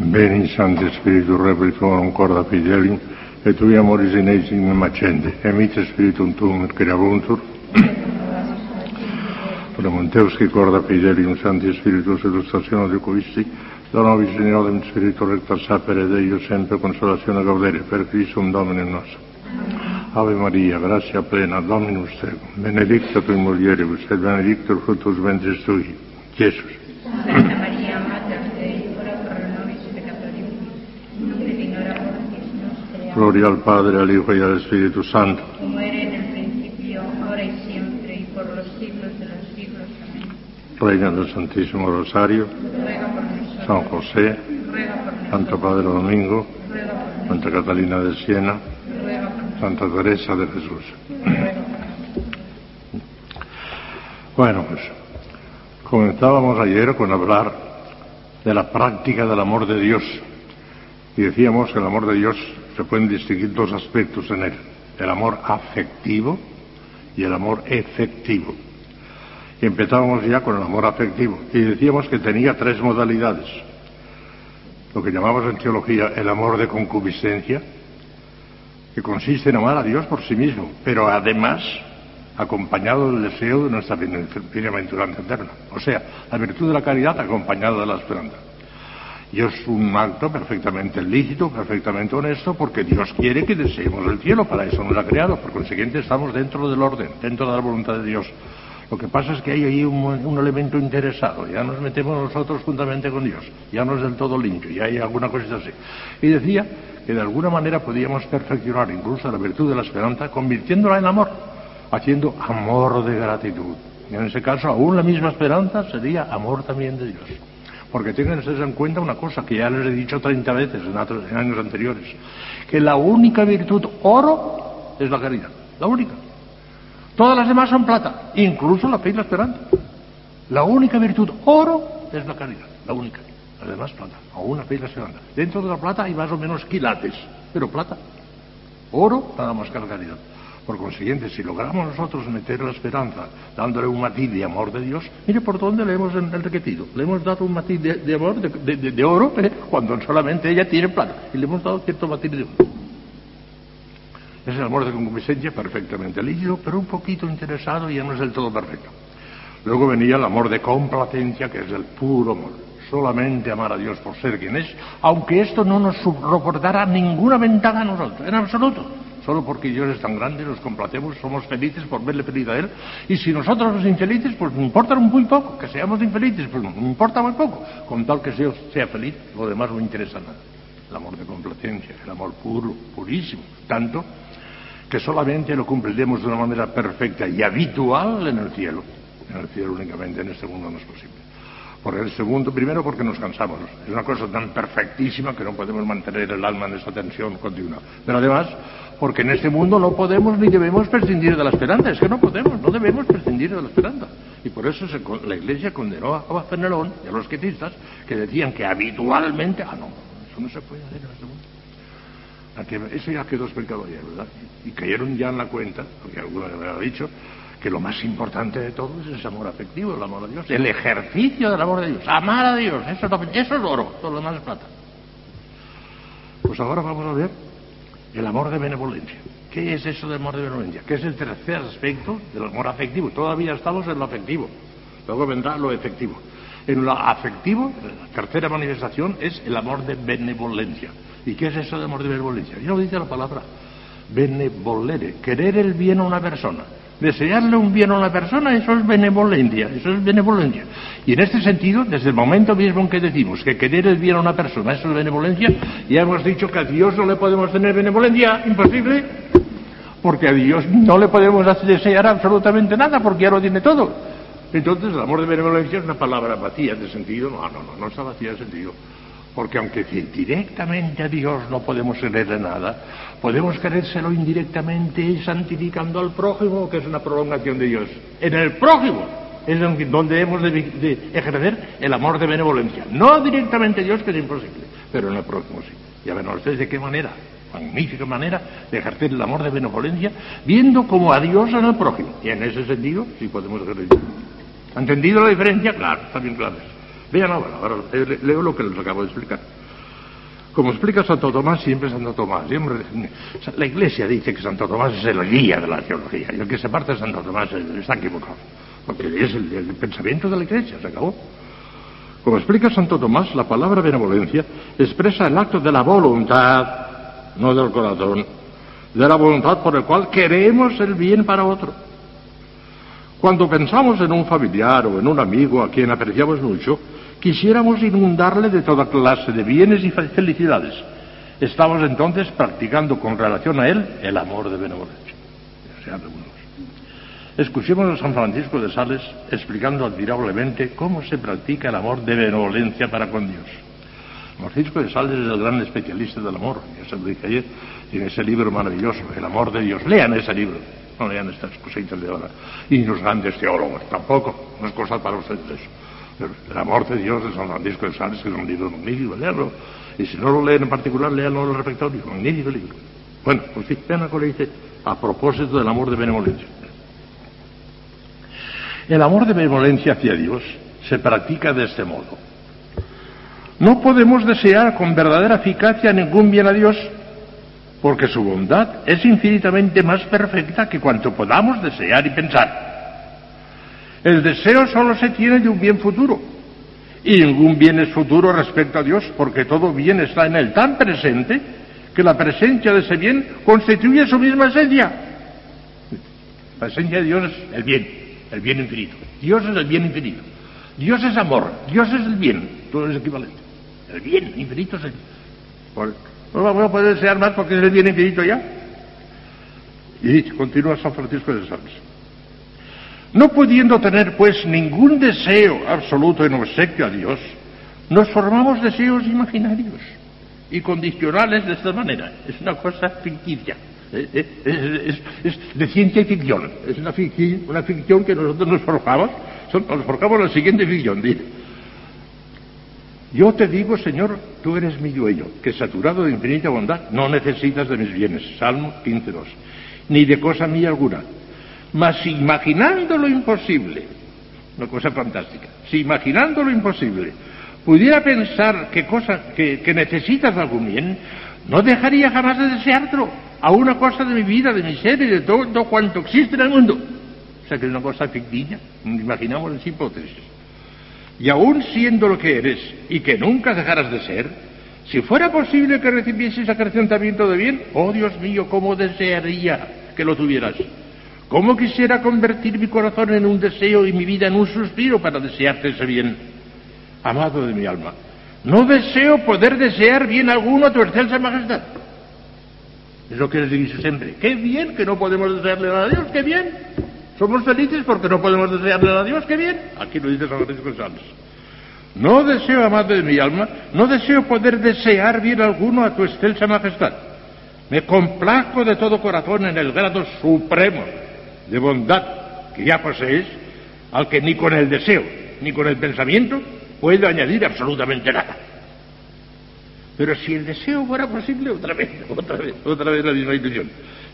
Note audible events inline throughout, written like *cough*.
Beni Santi Spiritu Replicorum corda fidelium, et tui amoris inesim macende, emite Spiritum tuum et creabuntur, Premonteus qui corda fidelium Santi Spiritus illustratione de coisti, dona visioniorum Spiritu recta sapere Deio sempre consolazione gaudere, per Christum Domine nostro. Ave Maria, gratia plena, Dominus tecum, benedicta tui mulieribus, et benedictus fructus ventris tui, Iesus. Gloria al Padre, al Hijo y al Espíritu Santo. Como era en el principio, ahora y siempre, y por los siglos de los siglos. Amén. Reina del Santísimo Rosario, Ruega por nosotros. San José, Ruega por nosotros. Santo Padre Domingo, Ruega por nosotros. Santa Catalina de Siena, Ruega por nosotros. Santa Teresa de Jesús. Ruega por nosotros. Bueno, pues comenzábamos ayer con hablar de la práctica del amor de Dios y decíamos que el amor de Dios se pueden distinguir dos aspectos en él, el amor afectivo y el amor efectivo. Y empezábamos ya con el amor afectivo y decíamos que tenía tres modalidades, lo que llamamos en teología el amor de concupiscencia, que consiste en amar a Dios por sí mismo, pero además acompañado del deseo de nuestra bienaventuranza eterna. O sea, la virtud de la caridad acompañada de la esperanza. Y es un acto perfectamente lícito, perfectamente honesto, porque Dios quiere que deseemos el cielo, para eso nos ha creado. Por consiguiente, estamos dentro del orden, dentro de la voluntad de Dios. Lo que pasa es que hay ahí un, elemento interesado, ya nos metemos nosotros juntamente con Dios, ya no es del todo limpio, ya hay alguna cosita así. Y decía que de alguna manera podíamos perfeccionar incluso la virtud de la esperanza, convirtiéndola en amor, haciendo amor de gratitud. Y en ese caso, aún la misma esperanza sería amor también de Dios. Porque tengan ustedes en cuenta una cosa que ya les he dicho 30 veces en, años anteriores, que la única virtud oro es la caridad, la única. Todas las demás son plata, incluso la fe y la esperanza. La única virtud oro es la caridad, la única. Las demás plata, aún la fe y la esperanza. Dentro de la plata hay más o menos quilates, pero plata. Oro nada más que la caridad. Por consiguiente, si logramos nosotros meter la esperanza dándole un matiz de amor de Dios, mire por dónde le hemos enriquecido. Le hemos dado un matiz de, amor, de, oro, ¿eh? cuando solamente ella tiene plata. Y le hemos dado cierto matiz de oro. Es el amor de concupiscencia perfectamente lícito, pero un poquito interesado y ya no es del todo perfecto. Luego venía el amor de complacencia, que es el puro amor. Solamente amar a Dios por ser quien es, aunque esto no nos reportara ninguna ventaja a nosotros, en absoluto. Solo porque Dios es tan grande, nos complacemos, somos felices por verle feliz a Él. Y si nosotros somos infelices, pues nos importa muy poco. Que seamos infelices, pues nos importa muy poco. Con tal que Dios sea feliz, lo demás no interesa nada. El amor de complacencia, el amor puro, purísimo. Tanto que solamente lo cumpliremos de una manera perfecta y habitual en el cielo. En el cielo únicamente, en este mundo no es posible. Por el segundo, primero porque nos cansamos. Es una cosa tan perfectísima que no podemos mantener el alma en esa tensión continua. Pero además, porque en este mundo no podemos ni debemos prescindir de la esperanza. Es que no podemos, no debemos prescindir de la esperanza. Y por eso la Iglesia condenó a, Fenelón y a los quietistas que decían que habitualmente, ah, no, eso no se puede hacer en este mundo. Eso ya quedó explicado ayer, ¿verdad? Y cayeron ya en la cuenta, porque alguna me ha dicho, que lo más importante de todo es ese amor afectivo, el amor a Dios, el ejercicio del amor de Dios, amar a Dios, eso es, lo- eso es oro, todo lo demás es plata. Pues ahora vamos a ver el amor de benevolencia. ¿Qué es eso del amor de benevolencia? ¿Qué es el tercer aspecto del amor afectivo? Todavía estamos en lo afectivo, luego vendrá lo efectivo. En lo afectivo, la tercera manifestación es el amor de benevolencia. ¿Y qué es eso de amor de benevolencia? Ya lo dice la palabra. Benevolere, querer el bien a una persona. Desearle un bien a una persona, eso es benevolencia, eso es benevolencia. Y en este sentido, desde el momento mismo en que decimos que querer el bien a una persona, eso es benevolencia, ya hemos dicho que a Dios no le podemos tener benevolencia, imposible, porque a Dios no le podemos desear absolutamente nada, porque ya lo tiene todo. Entonces, el amor de benevolencia es una palabra vacía de sentido, no, no, no, no está vacía de sentido. Porque aunque directamente a Dios no podemos quererle nada, podemos querérselo indirectamente santificando al prójimo, que es una prolongación de Dios. En el prójimo es donde- hemos de, ejercer el amor de benevolencia. No directamente a Dios, que es imposible, pero en el prójimo sí. Ya ven ustedes de qué manera, magnífica manera de ejercer el amor de benevolencia, viendo como a Dios en el prójimo. Y en ese sentido sí podemos ejercer. ¿Ha entendido la diferencia? Claro, está bien claro. eso. Vean ahora, ahora le- leo lo que les acabo de explicar. Como explica Santo Tomás, siempre Santo Tomás. La Iglesia dice que Santo Tomás es el guía de la teología y el que se parte de Santo Tomás está equivocado, porque es el, el pensamiento de la Iglesia, se acabó. Como explica Santo Tomás, la palabra benevolencia expresa el acto de la voluntad, no del corazón, de la voluntad por el cual queremos el bien para otro. Cuando pensamos en un familiar o en un amigo a quien apreciamos mucho, quisiéramos inundarle de toda clase de bienes y felicidades. Estamos entonces practicando con relación a él el amor de benevolencia. Escuchemos a San Francisco de Sales explicando admirablemente cómo se practica el amor de benevolencia para con Dios. Francisco de Sales es el gran especialista del amor, ya se lo dije ayer, tiene ese libro maravilloso, El amor de Dios. Lean ese libro, no lean estas cositas de ahora. Y los grandes teólogos, tampoco, no es cosa para ustedes. El amor de Dios de San Francisco de Sales, que es un libro magnífico, leanlo. Y si no lo leen en particular, leanlo en el refectorio, magnífico libro. Bueno, pues sí, vean lo que dice a propósito del amor de benevolencia. El amor de benevolencia hacia Dios se practica de este modo. No podemos desear con verdadera eficacia ningún bien a Dios, porque su bondad es infinitamente más perfecta que cuanto podamos desear y pensar. El deseo solo se tiene de un bien futuro. Y ningún bien es futuro respecto a Dios, porque todo bien está en Él tan presente que la presencia de ese bien constituye su misma esencia. La esencia de Dios es el bien, el bien infinito. Dios es el bien infinito. Dios es amor, Dios es el bien, todo es equivalente. El bien infinito es el bien. No vamos a poder desear más porque es el bien infinito ya. Y continúa San Francisco de Sales. No pudiendo tener, pues, ningún deseo absoluto en obsequio a Dios, nos formamos deseos imaginarios y condicionales de esta manera. Es una cosa ficticia. Eh, eh, Es, de ciencia ficción. Es una ficción, una ficción que nosotros nos forjamos. Nos forjamos la siguiente ficción. Dice, yo te digo, Señor, tú eres mi dueño, que saturado de infinita bondad no necesitas de mis bienes. Salmo 15.2. Ni de cosa mía alguna mas imaginando lo imposible, una cosa fantástica, si imaginando lo imposible pudiera pensar que, cosa, que, necesitas algún bien, no dejaría jamás de desearlo a una cosa de mi vida, de mi ser y de todo cuanto existe en el mundo. O sea que es una cosa ficticia, imaginamos las hipótesis. Y aún siendo lo que eres y que nunca dejarás de ser, si fuera posible que recibieses acrecentamiento de bien, oh Dios mío, cómo desearía que lo tuvieras. ¿Cómo quisiera convertir mi corazón en un deseo y mi vida en un suspiro para desearte ese bien? Amado de mi alma, no deseo poder desear bien alguno a tu excelsa majestad. Es lo que les digo siempre. Qué bien que no podemos desearle a Dios, qué bien. Somos felices porque no podemos desearle a Dios, qué bien. Aquí lo dice San Francisco Sales. No deseo, amado de mi alma, no deseo poder desear bien alguno a tu excelsa majestad. Me complazco de todo corazón en el grado supremo de bondad que ya posees, al que ni con el deseo ni con el pensamiento puede añadir absolutamente nada. Pero si el deseo fuera posible, otra vez, *laughs* otra vez, otra vez la misma ilusión.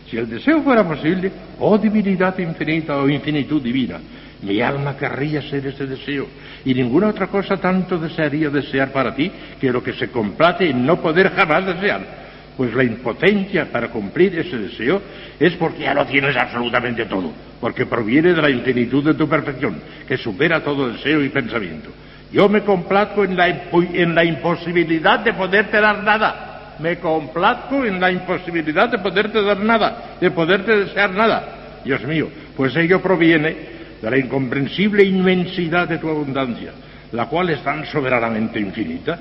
Si el deseo fuera posible, oh divinidad infinita o oh infinitud divina, mi alma querría ser ese deseo y ninguna otra cosa tanto desearía desear para ti que lo que se complace en no poder jamás desear pues la impotencia para cumplir ese deseo es porque ya lo tienes absolutamente todo, porque proviene de la infinitud de tu perfección, que supera todo deseo y pensamiento. Yo me complazco en la, imposibilidad de poderte dar nada. Me complazco en la imposibilidad de poderte dar nada, de poderte desear nada. Dios mío, pues ello proviene de la incomprensible inmensidad de tu abundancia, la cual es tan soberanamente infinita,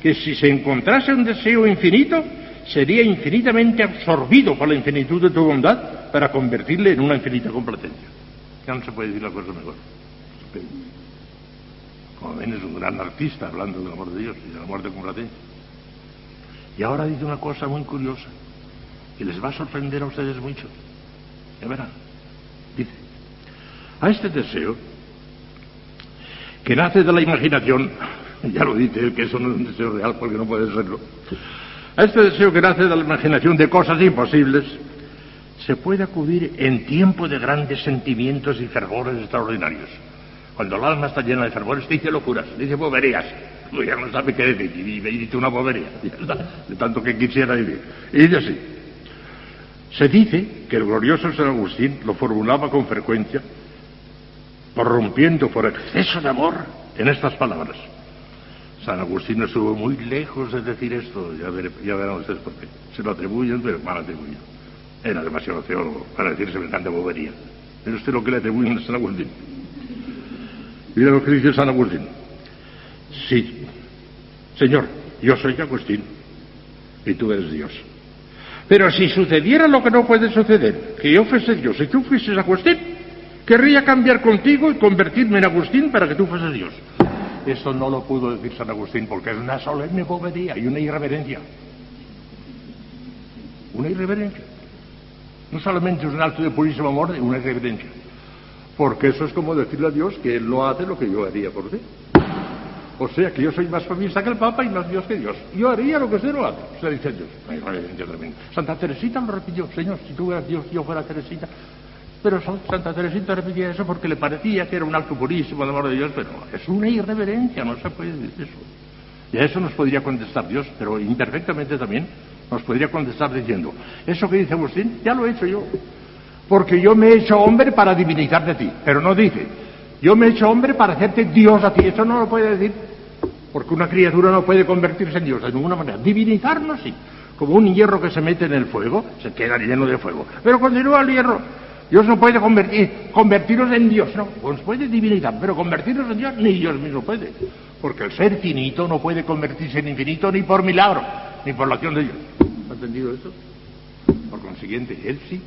que si se encontrase un deseo infinito, sería infinitamente absorbido por la infinitud de tu bondad para convertirle en una infinita complacencia. Ya no se puede decir la cosa mejor. Como ven, es un gran artista hablando del amor de Dios y del amor de complacencia. Y ahora dice una cosa muy curiosa, que les va a sorprender a ustedes mucho. Ya verán. Dice, a este deseo, que nace de la imaginación, *laughs* ya lo dice él, que eso no es un deseo real porque no puede serlo, a este deseo que nace de la imaginación de cosas imposibles, se puede acudir en tiempo de grandes sentimientos y fervores extraordinarios. Cuando el alma está llena de fervores, dice locuras, dice boberías, Pues ya no sabe qué decir, y, dice una bobería, *laughs* de tanto que quisiera decir. Y dice así, se dice que el glorioso San Agustín lo formulaba con frecuencia, prorrumpiendo por exceso de amor en estas palabras. San Agustín estuvo muy lejos de decir esto, ya, ver, ya verán ustedes por qué. Se lo atribuyen, pero mal atribuido. Era demasiado teólogo para decir semejante bobería. Pero usted lo que le atribuyen a San Agustín. Mira lo que dice San Agustín. Sí, Señor, yo soy Agustín y tú eres Dios. Pero si sucediera lo que no puede suceder, que yo fuese Dios y tú fueses Agustín, querría cambiar contigo y convertirme en Agustín para que tú fueses Dios. Eso no lo pudo decir San Agustín porque es una solemne bobería y una irreverencia. Una irreverencia. No solamente es un acto de purísimo amor, una irreverencia. Porque eso es como decirle a Dios que Él no hace lo que yo haría por ti. O sea que yo soy más famista que el Papa y más Dios que Dios. Yo haría lo que usted no hace. Se dice Dios. Santa Teresita lo repitió. Señor, si tú eras Dios, yo fuera Teresita. Pero Santa Teresita repetía eso porque le parecía que era un acto purísimo, el amor de Dios, pero es una irreverencia, no se puede decir eso. Y a eso nos podría contestar Dios, pero imperfectamente también nos podría contestar diciendo, eso que dice Agustín, ya lo he hecho yo, porque yo me he hecho hombre para divinizar de ti, pero no dice, yo me he hecho hombre para hacerte Dios a ti, eso no lo puede decir, porque una criatura no puede convertirse en Dios de ninguna manera, divinizarnos sí, como un hierro que se mete en el fuego, se queda lleno de fuego, pero continúa el hierro, Dios no puede convertir, convertirnos en Dios, no, nos puede divinizar, pero convertirnos en Dios ni Dios mismo puede, porque el ser finito no puede convertirse en infinito ni por milagro, ni por la acción de Dios. ¿Ha entendido esto? Por consiguiente, Él sí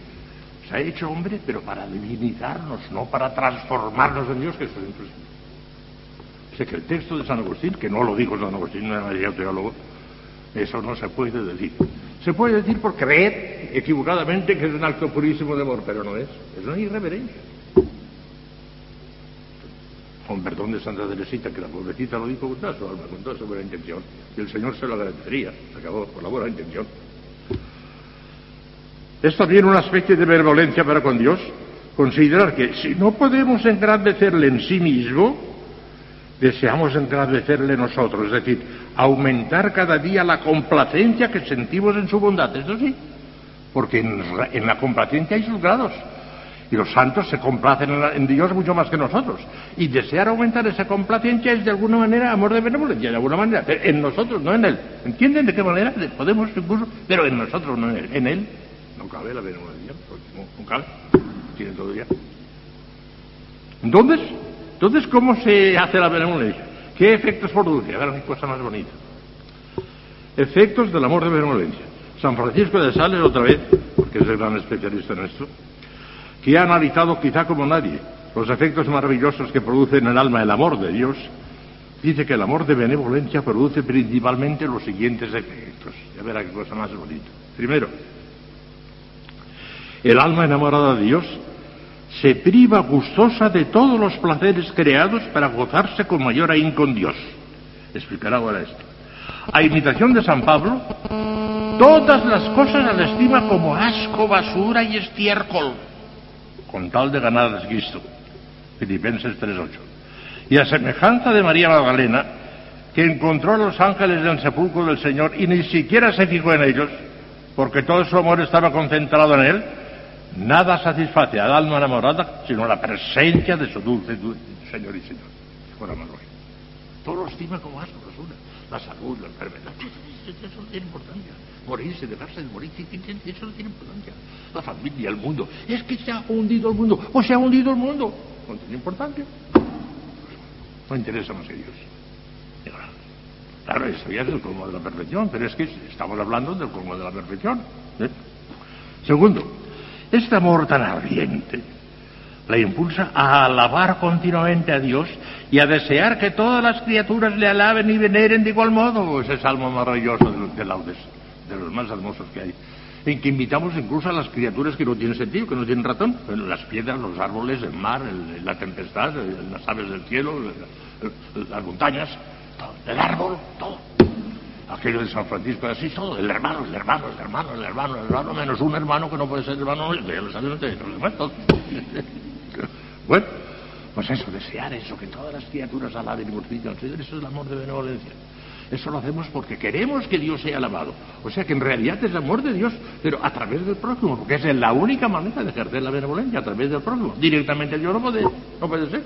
se ha hecho hombre, pero para divinizarnos, no para transformarnos en Dios, que eso es imposible. Sé que el texto de San Agustín, que no lo dijo San Agustín, no era teólogo, eso no se puede decir. Se puede decir por creer equivocadamente que es un acto purísimo de amor, pero no es. Es una irreverencia. Con perdón de Santa Teresita, que la pobrecita lo dijo con toda su alma, con toda su buena intención, y el Señor se lo agradecería. Acabó por la buena intención. Es también una especie de benevolencia para con Dios considerar que si no podemos engrandecerle en sí mismo, deseamos engrandecerle nosotros, es decir, aumentar cada día la complacencia que sentimos en su bondad, eso sí, porque en, la complacencia hay sus grados. Y los santos se complacen en, Dios mucho más que nosotros. Y desear aumentar esa complacencia es de alguna manera amor de benevolencia, de alguna manera. En nosotros, no en Él. ¿Entienden de qué manera? Podemos incluso, pero en nosotros, no en Él. En Él no cabe la benevolencia, no, no cabe. Tiene todo ya. Entonces, entonces, ¿cómo se hace la benevolencia? ¿Qué efectos produce? A ver, una cosa más bonita. Efectos del amor de benevolencia. San Francisco de Sales, otra vez, porque es el gran especialista en esto, que ha analizado quizá como nadie los efectos maravillosos que produce en el alma el amor de Dios, dice que el amor de benevolencia produce principalmente los siguientes efectos. Ya verá qué cosa más bonita. Primero, el alma enamorada de Dios se priva gustosa de todos los placeres creados para gozarse con mayor ahínco con Dios. Explicará ahora esto. A imitación de San Pablo, todas las cosas las estima como asco, basura y estiércol, con tal de ganar a Cristo. Filipenses 3.8. Y a semejanza de María Magdalena, que encontró a los ángeles del sepulcro del Señor y ni siquiera se fijó en ellos, porque todo su amor estaba concentrado en Él, Nada satisface al alma enamorada sino la presencia de su dulce, Señor y Señor. Manuel. Todo lo estima como asco, basura. La salud, la enfermedad, eso no tiene importancia. Morirse, dejarse de morir, eso no tiene importancia. La familia, el mundo. Es que se ha hundido el mundo. O se ha hundido el mundo. No tiene importancia. No interesa más que Dios. Claro, eso ya es el colmo de la perfección, pero es que estamos hablando del colmo de la perfección. ¿eh? Segundo, este amor tan ardiente la impulsa a alabar continuamente a Dios y a desear que todas las criaturas le alaben y veneren de igual modo. Ese salmo maravilloso de los, de laudes, de los más hermosos que hay. En que invitamos incluso a las criaturas que no tienen sentido, que no tienen razón. Las piedras, los árboles, el mar, el, la tempestad, las aves del cielo, las montañas, todo, el árbol, todo aquello de San Francisco de Asís, todo, el hermano, el hermano, el hermano, el hermano, el hermano, menos un hermano que no puede ser hermano, ya lo ustedes, los *laughs* bueno, Pues eso, desear eso, que todas las criaturas alaben y glorifiquen al Señor, eso es el amor de benevolencia. Eso lo hacemos porque queremos que Dios sea alabado. O sea que en realidad es el amor de Dios, pero a través del prójimo, porque es la única manera de ejercer la benevolencia, a través del prójimo. Directamente Dios no puede, no puede ser.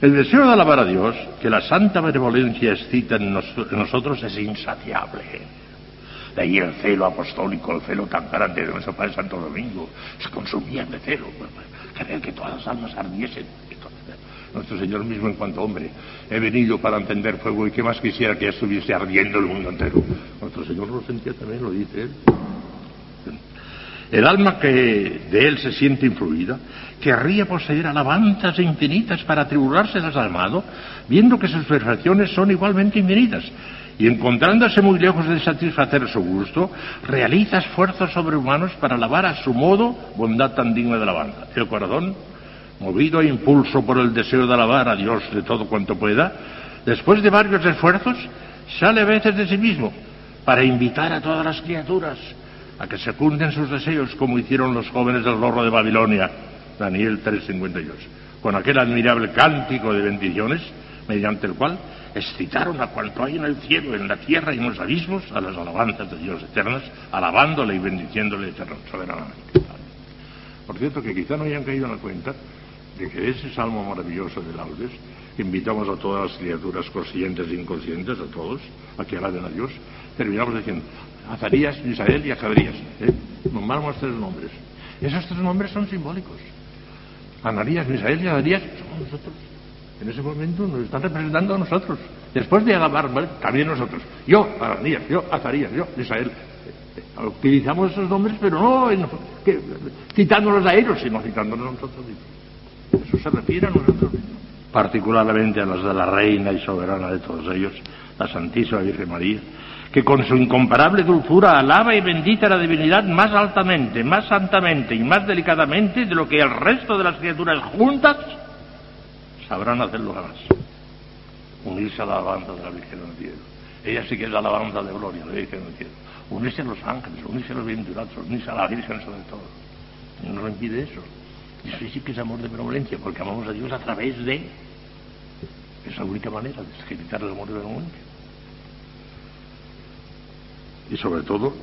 El deseo de alabar a Dios, que la santa benevolencia excita en, nosotros, es insaciable. De ahí el celo apostólico, el celo tan grande de nuestro Padre Santo Domingo, se consumía de celo, querer que todas las almas ardiesen. Nuestro Señor mismo en cuanto hombre, he venido para encender fuego y que más quisiera que estuviese ardiendo el mundo entero. Nuestro Señor lo sentía también, lo dice él. El alma que de él se siente influida querría poseer alabanzas infinitas para atribularse desalmado, viendo que sus perfecciones son igualmente infinitas, y encontrándose muy lejos de satisfacer su gusto, realiza esfuerzos sobrehumanos para alabar a su modo bondad tan digna de alabanza. El corazón, movido a impulso por el deseo de alabar a Dios de todo cuanto pueda, después de varios esfuerzos, sale a veces de sí mismo para invitar a todas las criaturas a que secunden sus deseos como hicieron los jóvenes del gorro de Babilonia, Daniel 3.52, con aquel admirable cántico de bendiciones mediante el cual excitaron a cuanto hay en el cielo, en la tierra y en los abismos a las alabanzas de Dios eternas, alabándole y bendiciéndole soberanamente. Por cierto, que quizá no hayan caído en la cuenta de que ese salmo maravilloso de laudes, invitamos a todas las criaturas conscientes e inconscientes, a todos, a que alaben a Dios, terminamos diciendo, Azarías, Misael y Acabrías. ¿eh? Nombramos tres nombres. Esos tres nombres son simbólicos. Anarías, Misael y Azarías somos nosotros. En ese momento nos están representando a nosotros. Después de alabar, también nosotros. Yo, Ananías, yo, Azarías, yo, Misael. Eh, eh, utilizamos esos nombres, pero no citándolos a ellos, sino citándolos a nosotros Eso se refiere a nosotros Particularmente a los de la reina y soberana de todos ellos, la Santísima Virgen María que con su incomparable dulzura alaba y bendice a la divinidad más altamente, más santamente y más delicadamente de lo que el resto de las criaturas juntas sabrán hacerlo jamás. Unirse a la alabanza de la Virgen del Cielo. Ella sí que es la alabanza de gloria de la Virgen del Cielo. Unirse a los ángeles, unirse a los bienaventurados, unirse a la Virgen sobre todo. No nos impide eso. Y eso sí que es amor de benevolencia, porque amamos a Dios a través de esa única manera de ejecutar el amor de benevolencia y sobre todo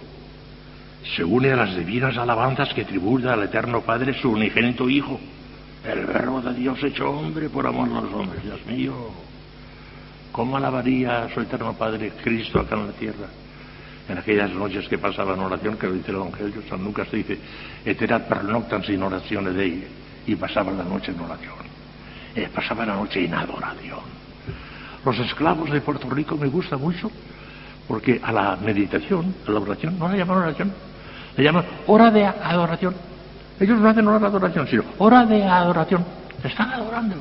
se une a las divinas alabanzas que tributa al Eterno Padre su unigénito Hijo, el verbo de Dios hecho hombre por amor a los hombres. Dios mío, ¿cómo alabaría a su Eterno Padre Cristo acá en la tierra? En aquellas noches que pasaba en oración, que lo dice el Evangelio, San Lucas dice, eterat per noctam sin oraciones de ella, y pasaba la noche en oración. Eh, pasaba la noche en adoración. Los esclavos de Puerto Rico me gusta mucho porque a la meditación, a la oración, no la llaman oración, la llaman hora de adoración. Ellos no hacen hora de adoración, sino hora de adoración. Están adorando.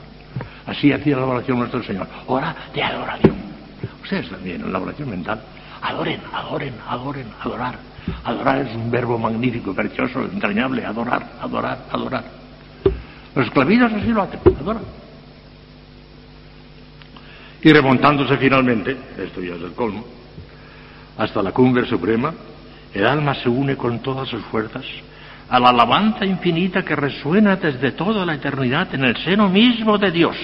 Así hacía la oración nuestro Señor, hora de adoración. Ustedes también, en la oración mental, adoren, adoren, adoren, adorar. Adorar es un verbo magnífico, precioso, entrañable, adorar, adorar, adorar. Los esclavitos así lo hacen, adoran. Y remontándose finalmente, esto ya es el colmo, hasta la cumbre suprema, el alma se une con todas sus fuerzas a la alabanza infinita que resuena desde toda la eternidad en el seno mismo de Dios,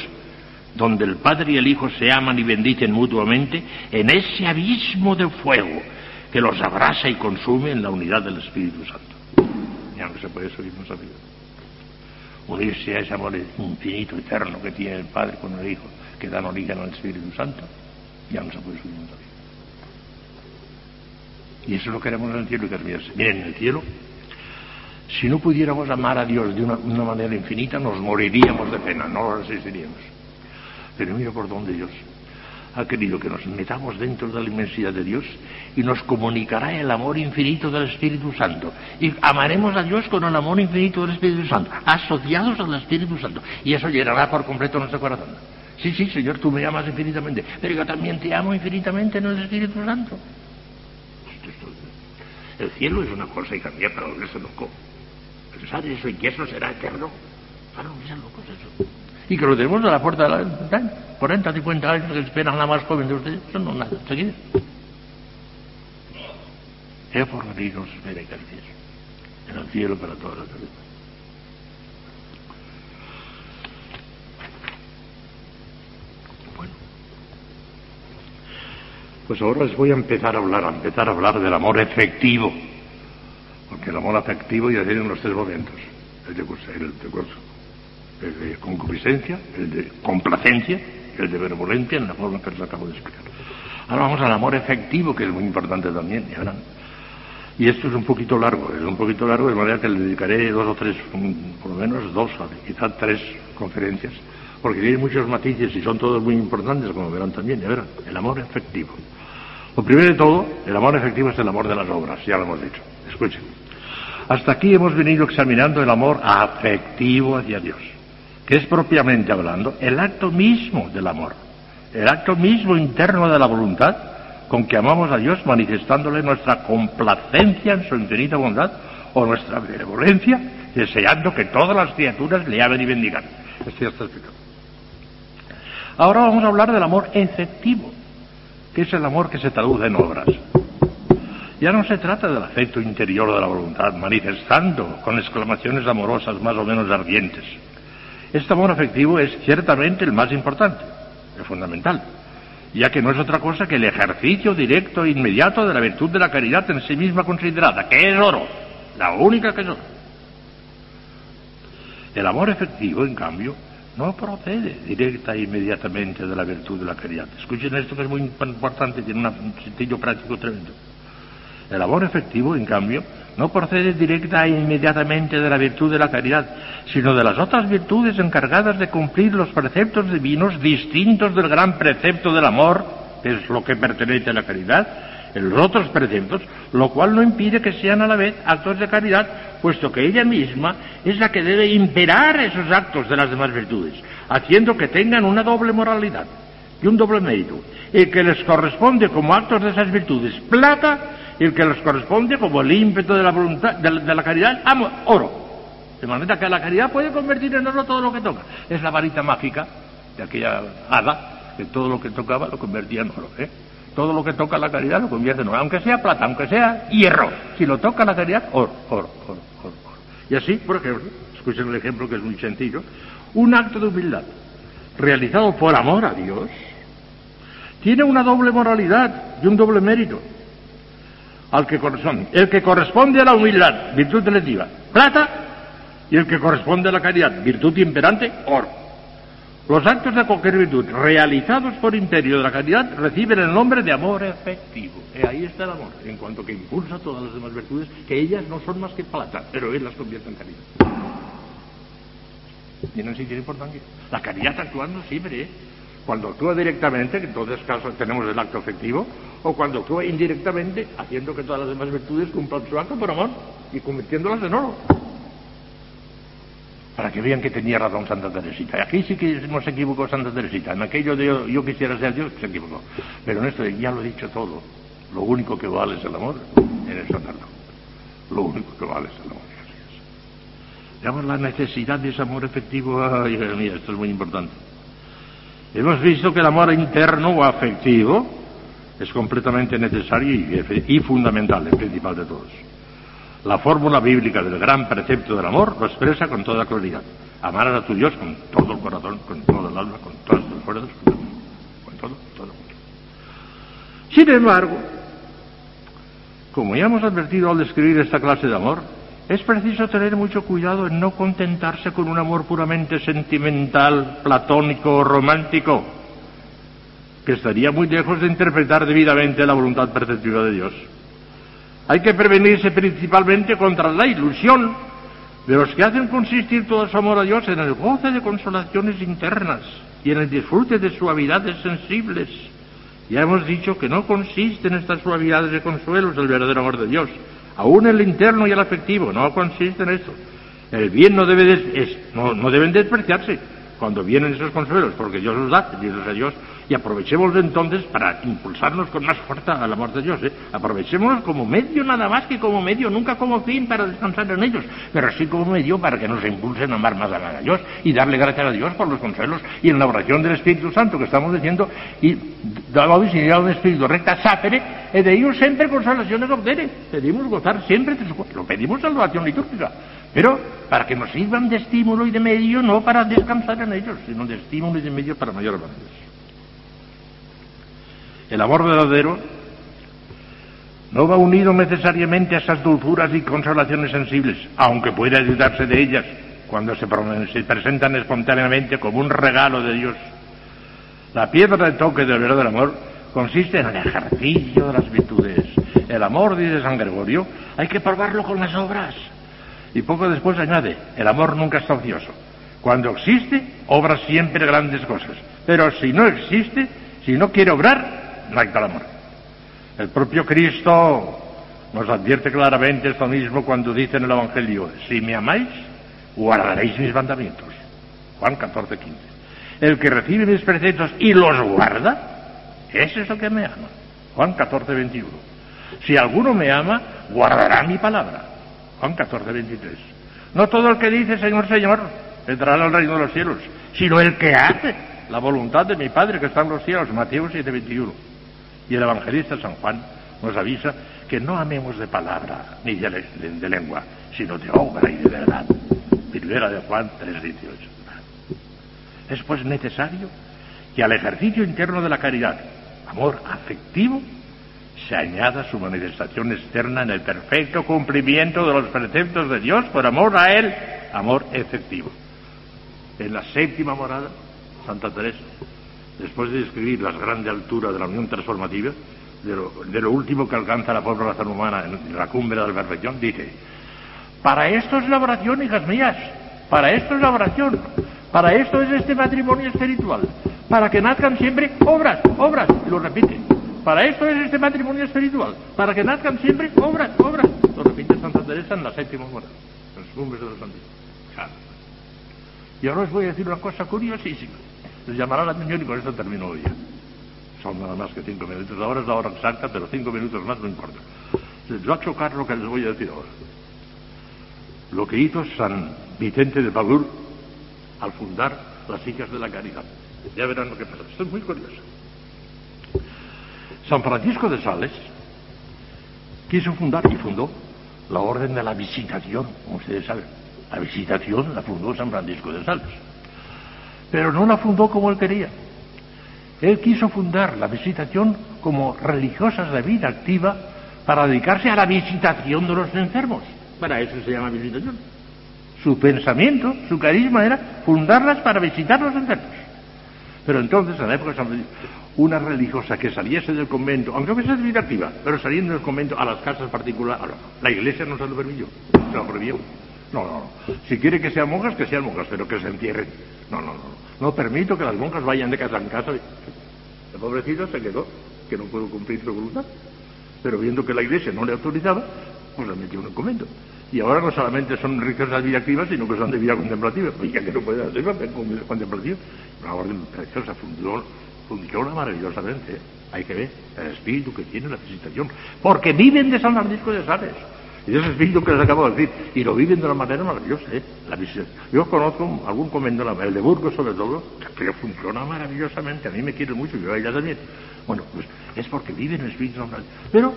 donde el Padre y el Hijo se aman y bendicen mutuamente en ese abismo de fuego que los abrasa y consume en la unidad del Espíritu Santo. Ya no se puede subir más arriba. Unirse a ese amor infinito, eterno que tiene el Padre con el Hijo, que dan origen al Espíritu Santo, ya no se puede subir más arriba. Y eso lo queremos en el cielo y terminarse. Miren, en el cielo, si no pudiéramos amar a Dios de una, manera infinita, nos moriríamos de pena, no lo resistiríamos. Pero mira por dónde Dios ha querido que nos metamos dentro de la inmensidad de Dios y nos comunicará el amor infinito del Espíritu Santo. Y amaremos a Dios con el amor infinito del Espíritu Santo, asociados al Espíritu Santo. Y eso llenará por completo nuestro corazón. Sí, sí, Señor, tú me amas infinitamente, pero yo también te amo infinitamente en el Espíritu Santo. El cielo es una cosa y cambia para volverse loco. Pensar eso y que eso será eterno, para volverse locos eso. Y que lo tenemos a la puerta de la 40, 50 años que esperan la más joven de ustedes, eso no es nada, enseguida. He por venir nos espera en el cielo para toda la eternidad. Pues ahora les voy a empezar a hablar, a empezar a hablar del amor efectivo. Porque el amor afectivo ya tiene los tres momentos. El de, el el de concupiscencia, el de complacencia y el de benevolencia en la forma que les acabo de explicar. Ahora vamos al amor efectivo, que es muy importante también, ya verán. Y esto es un poquito largo, es un poquito largo, de manera que le dedicaré dos o tres, por lo menos dos, quizás tres conferencias, porque tiene muchos matices y son todos muy importantes, como verán también, ya verán, el amor efectivo. Lo primero de todo, el amor efectivo es el amor de las obras, ya lo hemos dicho. Escuchen. Hasta aquí hemos venido examinando el amor afectivo hacia Dios, que es propiamente hablando el acto mismo del amor, el acto mismo interno de la voluntad con que amamos a Dios manifestándole nuestra complacencia en su infinita bondad o nuestra benevolencia, deseando que todas las criaturas le amen y bendigan. Esto ya está explicado. Ahora vamos a hablar del amor efectivo, que es el amor que se traduce en obras. Ya no se trata del afecto interior de la voluntad, manifestando con exclamaciones amorosas más o menos ardientes. Este amor afectivo es ciertamente el más importante, el fundamental, ya que no es otra cosa que el ejercicio directo e inmediato de la virtud de la caridad en sí misma considerada, que es oro, la única que es oro. El amor efectivo, en cambio, no procede directa e inmediatamente de la virtud de la caridad. Escuchen esto que es muy importante, tiene un sentido práctico tremendo. El amor efectivo, en cambio, no procede directa e inmediatamente de la virtud de la caridad, sino de las otras virtudes encargadas de cumplir los preceptos divinos distintos del gran precepto del amor, que es lo que pertenece a la caridad, en los otros preceptos, lo cual no impide que sean a la vez actos de caridad, puesto que ella misma es la que debe imperar esos actos de las demás virtudes, haciendo que tengan una doble moralidad y un doble mérito, y que les corresponde como actos de esas virtudes plata y el que les corresponde como el ímpetu de la voluntad, de la, caridad, amo, oro. De manera que la caridad puede convertir en oro todo lo que toca. Es la varita mágica de aquella hada que todo lo que tocaba lo convertía en oro. ¿eh? Todo lo que toca la caridad lo convierte en oro, aunque sea plata, aunque sea hierro. Si lo toca la caridad, oro, oro, oro, oro. Y así, por ejemplo, escuchen el ejemplo que es muy sencillo, un acto de humildad realizado por amor a Dios tiene una doble moralidad y un doble mérito al que corresponde. El que corresponde a la humildad, virtud electiva, plata, y el que corresponde a la caridad, virtud imperante, oro. Los actos de cualquier virtud realizados por imperio de la caridad reciben el nombre de amor efectivo. Y ahí está el amor, en cuanto que impulsa todas las demás virtudes, que ellas no son más que plata, pero él las convierte en caridad. Tienen sentido importancia. La caridad actuando siempre, ¿eh? Cuando actúa directamente, que en todos casos tenemos el acto efectivo, o cuando actúa indirectamente, haciendo que todas las demás virtudes cumplan su acto por amor y convirtiéndolas en oro. Para que vean que tenía razón Santa Teresita. Aquí sí que no se equivocó Santa Teresita. En aquello de yo, quisiera ser Dios, se equivocó. Pero en esto ya lo he dicho todo. Lo único que vale es el amor en el sacerdote. Lo único que vale es el amor. Veamos la necesidad de ese amor efectivo. Ay, mía, esto es muy importante. Hemos visto que el amor interno o afectivo es completamente necesario y, fundamental, el principal de todos. La fórmula bíblica del gran precepto del amor lo expresa con toda claridad. Amarás a tu Dios con todo el corazón, con todo el alma, con todas tus fuerzas, con todo, todo. Sin embargo, como ya hemos advertido al describir esta clase de amor, es preciso tener mucho cuidado en no contentarse con un amor puramente sentimental, platónico o romántico, que estaría muy lejos de interpretar debidamente la voluntad perceptiva de Dios. Hay que prevenirse principalmente contra la ilusión de los que hacen consistir todo su amor a Dios en el goce de consolaciones internas y en el disfrute de suavidades sensibles. Ya hemos dicho que no consiste en estas suavidades de consuelos el verdadero amor de Dios, aún el interno y el afectivo, no consiste en esto. El bien no, debe no, no deben despreciarse cuando vienen esos consuelos, porque Dios los da, Dios a Dios, y aprovechemos entonces para impulsarnos con más fuerza al amor de Dios. ¿eh? Aprovechémonos como medio nada más que como medio, nunca como fin para descansar en ellos, pero sí como medio para que nos impulsen a amar más a Dios y darle gracias a Dios por los consuelos y en la oración del Espíritu Santo que estamos diciendo y dado visibilidad un Espíritu recta sapere e de ellos siempre consolaciones obtiene. Pedimos gozar siempre lo pedimos oración litúrgica, pero para que nos sirvan de estímulo y de medio, no para descansar en ellos, sino de estímulo y de medio para mayor avance. El amor verdadero no va unido necesariamente a esas dulzuras y consolaciones sensibles, aunque puede ayudarse de ellas cuando se, se presentan espontáneamente como un regalo de Dios. La piedra de toque del verdadero amor consiste en el ejercicio de las virtudes. El amor, dice San Gregorio, hay que probarlo con las obras. Y poco después añade, el amor nunca está ocioso. Cuando existe, obra siempre grandes cosas. Pero si no existe, si no quiere obrar, no hay tal amor. El propio Cristo nos advierte claramente esto mismo cuando dice en el Evangelio, si me amáis, guardaréis mis mandamientos. Juan 14, 15. El que recibe mis preceptos y los guarda, ese es el que me ama. Juan 14, 21. Si alguno me ama, guardará mi palabra. Juan 14, 23. No todo el que dice Señor, Señor, entrará al reino de los cielos, sino el que hace la voluntad de mi Padre que está en los cielos. Mateo 7, 21. Y el evangelista San Juan nos avisa que no amemos de palabra ni de, lengua, sino de obra y de verdad. Primera de Juan 3.18. Es pues necesario que al ejercicio interno de la caridad, amor afectivo, se añada su manifestación externa en el perfecto cumplimiento de los preceptos de Dios por amor a Él, amor efectivo. En la séptima morada, Santa Teresa después de describir las grandes alturas de la unión transformativa, de lo, último que alcanza la pobre humana en la cumbre de la perfección, dice, para esto es la oración, hijas mías, para esto es la oración, para esto es este matrimonio espiritual, para que nazcan siempre obras, obras, y lo repite, para esto es este matrimonio espiritual, para que nazcan siempre obras, obras, lo repite Santa Teresa en la séptima morada, en los cumbres de los antiguos. Y ahora os voy a decir una cosa curiosísima. Les llamará la atención y con esto termino hoy. Son nada más que cinco minutos. Ahora es la hora exacta, pero cinco minutos más no importa. Les va a chocar lo que les voy a decir ahora. Lo que hizo San Vicente de Paul al fundar las hijas de la caridad. Ya verán lo que pasa. Esto es muy curioso. San Francisco de Sales quiso fundar y fundó la Orden de la Visitación, como ustedes saben. La Visitación la fundó San Francisco de Sales pero no la fundó como él quería. Él quiso fundar la visitación como religiosas de vida activa para dedicarse a la visitación de los enfermos. Para eso se llama visitación. Su pensamiento, su carisma era fundarlas para visitar los enfermos. Pero entonces, en la época de San Francisco, una religiosa que saliese del convento, aunque fuese activa, pero saliendo del convento a las casas particulares, la iglesia no se lo permitió, se lo prohibió. No, no, no. Si quiere que sean monjas, que sean monjas, pero que se entierren. No, no, no. No permito que las monjas vayan de casa en casa. El pobrecito se quedó, que no pudo cumplir su voluntad. Pero viendo que la iglesia no le autorizaba, pues la metió en el convento. Y ahora no solamente son religiosas vida activa, sino que son de vida contemplativa. Oiga, que no puede hacer contemplativa. Una orden preciosa, funcionó, funciona maravillosamente. Hay que ver el espíritu que tiene la visitación. Porque viven de San Francisco de Sales. Y ese espíritu que les acabo de decir, y lo viven de una manera maravillosa, ¿eh? La Yo conozco algún convento, el de Burgos sobre todo, que funciona maravillosamente, a mí me quiere mucho, yo a ella también. Bueno, pues es porque viven el espíritu Pero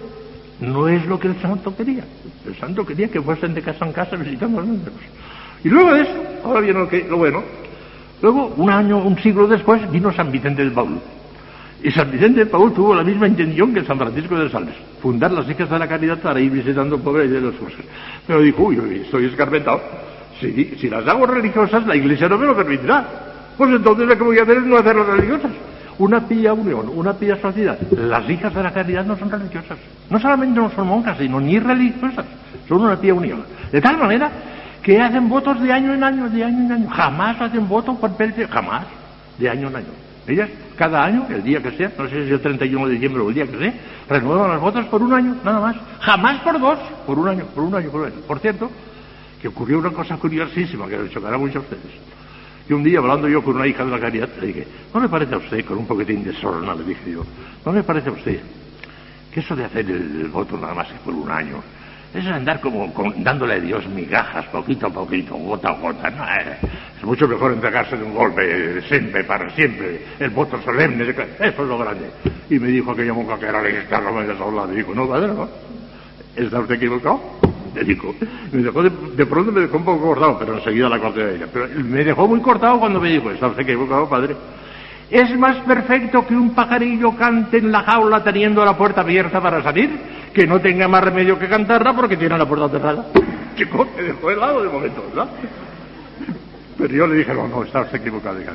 no es lo que el santo quería. El santo quería que fuesen de casa en casa visitando a los niños. Y luego de eso, ahora viene lo, que, lo bueno, luego, un año, un siglo después, vino San Vicente del Baúl. Y San Vicente de Paul tuvo la misma intención que San Francisco de Sales, fundar las hijas de la caridad para ir visitando pobres y de los cosas. Pero dijo, uy, estoy escarpetado. Si, si las hago religiosas, la iglesia no me lo permitirá. Pues entonces lo que voy a hacer es no hacerlas religiosas. Una pía unión, una pía sociedad. Las hijas de la caridad no son religiosas. No solamente no son monjas, sino ni religiosas. Son una pía unión. De tal manera que hacen votos de año en año, de año en año. Jamás hacen votos por pérdida, jamás, de año en año. Ellas, cada año, el día que sea, no sé si es el 31 de diciembre o el día que sea, renuevan las votos por un año, nada más. Jamás por dos, por un año, por un año, por un año. Por cierto, que ocurrió una cosa curiosísima que les chocará mucho a ustedes. Y un día, hablando yo con una hija de la caridad, le dije, ¿no le parece a usted, con un poquitín de sorna, le dije yo, ¿no le parece a usted que eso de hacer el, voto nada más que por un año, eso es andar como dándole a Dios migajas, poquito a poquito, gota a gota. No, eh, es mucho mejor entregarse de un golpe, siempre, para siempre, el voto solemne, eso es lo grande. Y me dijo aquella monja que era la externa, me y dijo, no, padre, no, ¿está usted equivocado? Me dijo, me dejó de, pronto me dejó un poco cortado, pero enseguida la corté de ella. Pero me dejó muy cortado cuando me dijo, ¿está usted equivocado, padre? Es más perfecto que un pajarillo cante en la jaula teniendo la puerta abierta para salir, que no tenga más remedio que cantarla porque tiene la puerta cerrada. Chico, me dejó helado de momento, ¿verdad? Pero yo le dije, no, no, está usted equivocado, hija.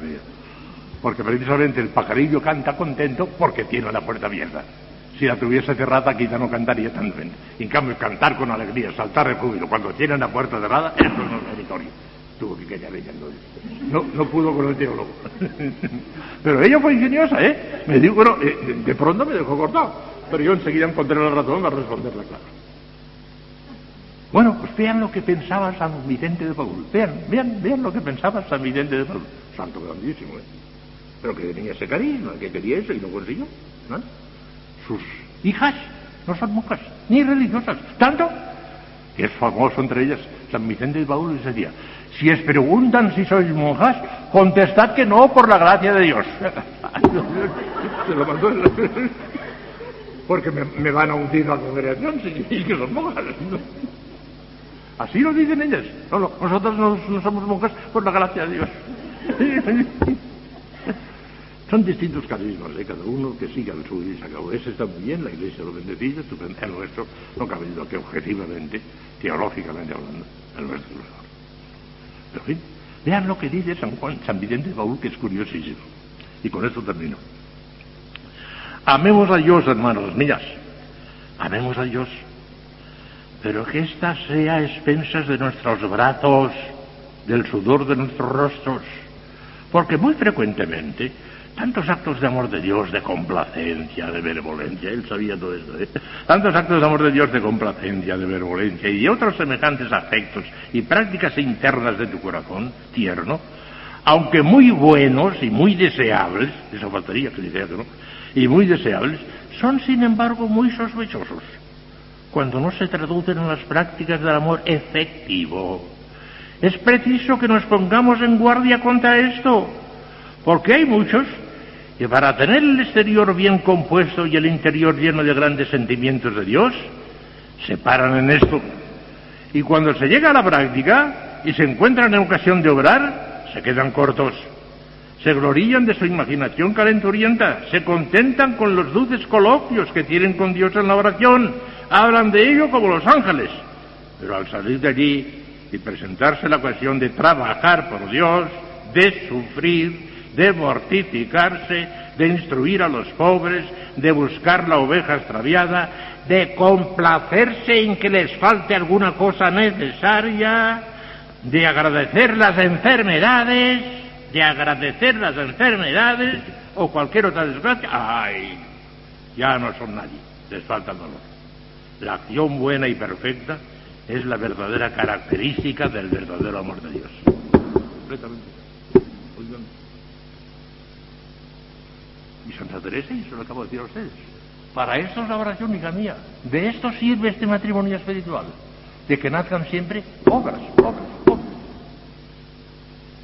Porque precisamente el pajarillo canta contento porque tiene la puerta abierta. Si la tuviese cerrada, quizá no cantaría tan bien. En cambio, cantar con alegría, saltar de júbilo, cuando tiene la puerta cerrada, eso no es meritorio. Tuvo que callar ella entonces. No, no pudo con el teólogo. *laughs* Pero ella fue ingeniosa, ¿eh? Me dijo, bueno, eh, de pronto me dejó cortado. Pero yo enseguida encontré la razón para responderla claro. Bueno, pues vean lo que pensaba San Vicente de Paul. Vean, vean, vean lo que pensaba San Vicente de Paul. Santo grandísimo, ¿eh? Pero que tenía ese carisma, que quería eso y no consiguió. ¿no? Sus hijas no son monjas, ni religiosas. Tanto que es famoso entre ellas San Vicente de Paul les decía, si os preguntan si sois monjas, contestad que no por la gracia de Dios. Se lo mandó porque me, me, van a hundir la congregación y que son monjas. Así lo dicen ellas. No, no, nosotros no, no, somos monjas por la gracia de Dios. Son distintos carismas, ¿eh? cada uno que siga el suyo y se acabó. Ese está muy bien, la iglesia lo bendecida, estupendo. El nuestro no cabe duda que objetivamente, teológicamente hablando, el nuestro vean lo que dice San Juan, San Vicente de Paul, que es curiosísimo. Y con esto termino. Amemos a Dios, hermanos mías. Amemos a Dios. Pero que ésta sea a expensas de nuestros brazos, del sudor de nuestros rostros. Porque muy frecuentemente tantos actos de amor de Dios, de complacencia, de benevolencia, él sabía todo eso, ¿eh? tantos actos de amor de Dios, de complacencia, de benevolencia y otros semejantes afectos y prácticas internas de tu corazón tierno, aunque muy buenos y muy deseables, eso faltaría que dijera no, y muy deseables, son sin embargo muy sospechosos cuando no se traducen en las prácticas del amor efectivo. Es preciso que nos pongamos en guardia contra esto, porque hay muchos que para tener el exterior bien compuesto y el interior lleno de grandes sentimientos de Dios, se paran en esto. Y cuando se llega a la práctica y se encuentran en ocasión de obrar, se quedan cortos. Se glorían de su imaginación calenturienta, se contentan con los dulces coloquios que tienen con Dios en la oración, hablan de ello como los ángeles. Pero al salir de allí y presentarse la ocasión de trabajar por Dios, de sufrir, de mortificarse, de instruir a los pobres, de buscar la oveja extraviada, de complacerse en que les falte alguna cosa necesaria, de agradecer las enfermedades, de agradecer las enfermedades o cualquier otra desgracia. ¡Ay! Ya no son nadie, les falta el dolor. La acción buena y perfecta es la verdadera característica del verdadero amor de Dios. Completamente. Y Santa Teresa, y se lo acabo de decir a ustedes. Para esto es la oración, hija mía. De esto sirve este matrimonio espiritual. De que nazcan siempre obras, obras, obras.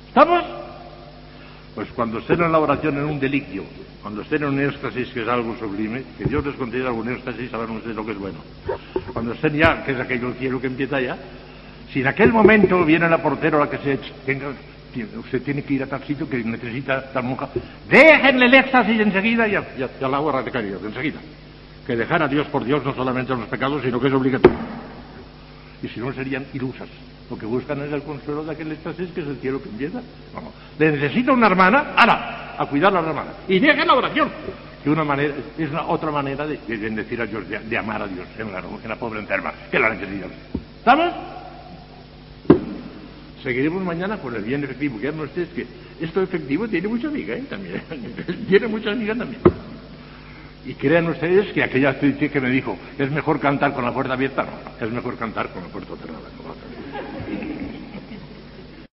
¿Estamos? Pues cuando estén en la oración en un deliquio, cuando estén en un éxtasis que es algo sublime, que Dios les conceda algún éxtasis, saben ustedes lo que es bueno. Cuando estén ya, que es aquello el cielo que empieza ya, si en aquel momento viene la portera la que se tenga usted tiene que ir a tal sitio que necesita tal monja. Déjenle el éxtasis enseguida y a, y a, a la agua de caridad, enseguida. Que dejar a Dios por Dios no solamente los pecados, sino que es obligatorio. Y si no serían ilusas. Lo que buscan es el consuelo de aquel éxtasis que es el cielo que empieza. Vamos. Le necesita una hermana, ¡ala! A cuidar a la hermana. Y dejen la oración. Que una manera, es una otra manera de, de bendecir a Dios, de, amar a Dios en la, pobre enferma, que la necesita. ¿Estamos? Seguiremos mañana con el bien efectivo. Que ustedes que esto efectivo tiene mucha amiga ¿eh? también. *laughs* tiene mucha amiga también. Y crean ustedes que aquella que me dijo, es mejor cantar con la puerta abierta, no, es mejor cantar con la puerta cerrada.